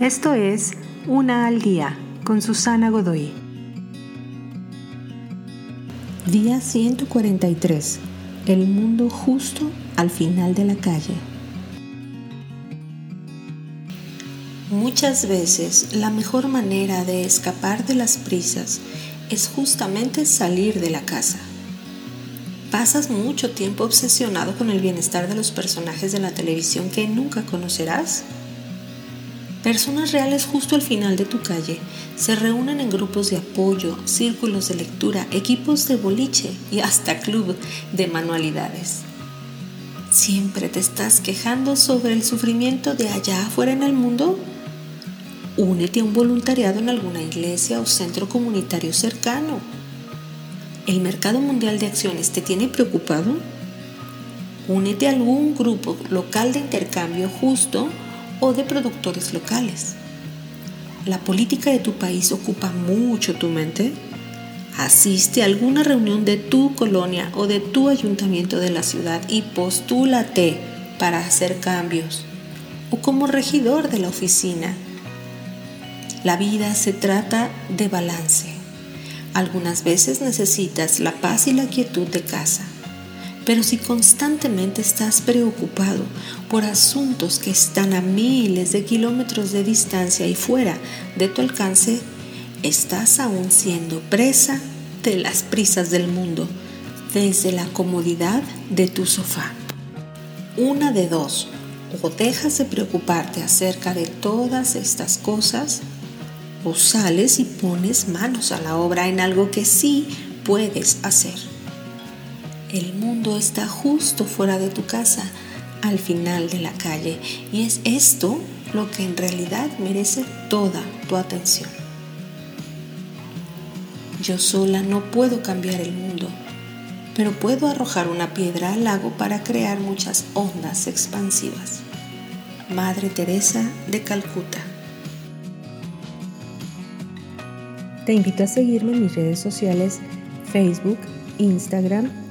Esto es Una al Día con Susana Godoy. Día 143. El mundo justo al final de la calle. Muchas veces la mejor manera de escapar de las prisas es justamente salir de la casa. ¿Pasas mucho tiempo obsesionado con el bienestar de los personajes de la televisión que nunca conocerás? Personas reales justo al final de tu calle se reúnen en grupos de apoyo, círculos de lectura, equipos de boliche y hasta club de manualidades. ¿Siempre te estás quejando sobre el sufrimiento de allá afuera en el mundo? Únete a un voluntariado en alguna iglesia o centro comunitario cercano. ¿El mercado mundial de acciones te tiene preocupado? Únete a algún grupo local de intercambio justo o de productores locales. ¿La política de tu país ocupa mucho tu mente? Asiste a alguna reunión de tu colonia o de tu ayuntamiento de la ciudad y postúlate para hacer cambios. O como regidor de la oficina la vida se trata de balance. Algunas veces necesitas la paz y la quietud de casa, pero si constantemente estás preocupado por asuntos que están a miles de kilómetros de distancia y fuera de tu alcance, estás aún siendo presa de las prisas del mundo desde la comodidad de tu sofá. Una de dos, o dejas de preocuparte acerca de todas estas cosas o sales y pones manos a la obra en algo que sí puedes hacer. El mundo está justo fuera de tu casa, al final de la calle, y es esto lo que en realidad merece toda tu atención. Yo sola no puedo cambiar el mundo, pero puedo arrojar una piedra al lago para crear muchas ondas expansivas. Madre Teresa de Calcuta Te invito a seguirme en mis redes sociales Facebook, Instagram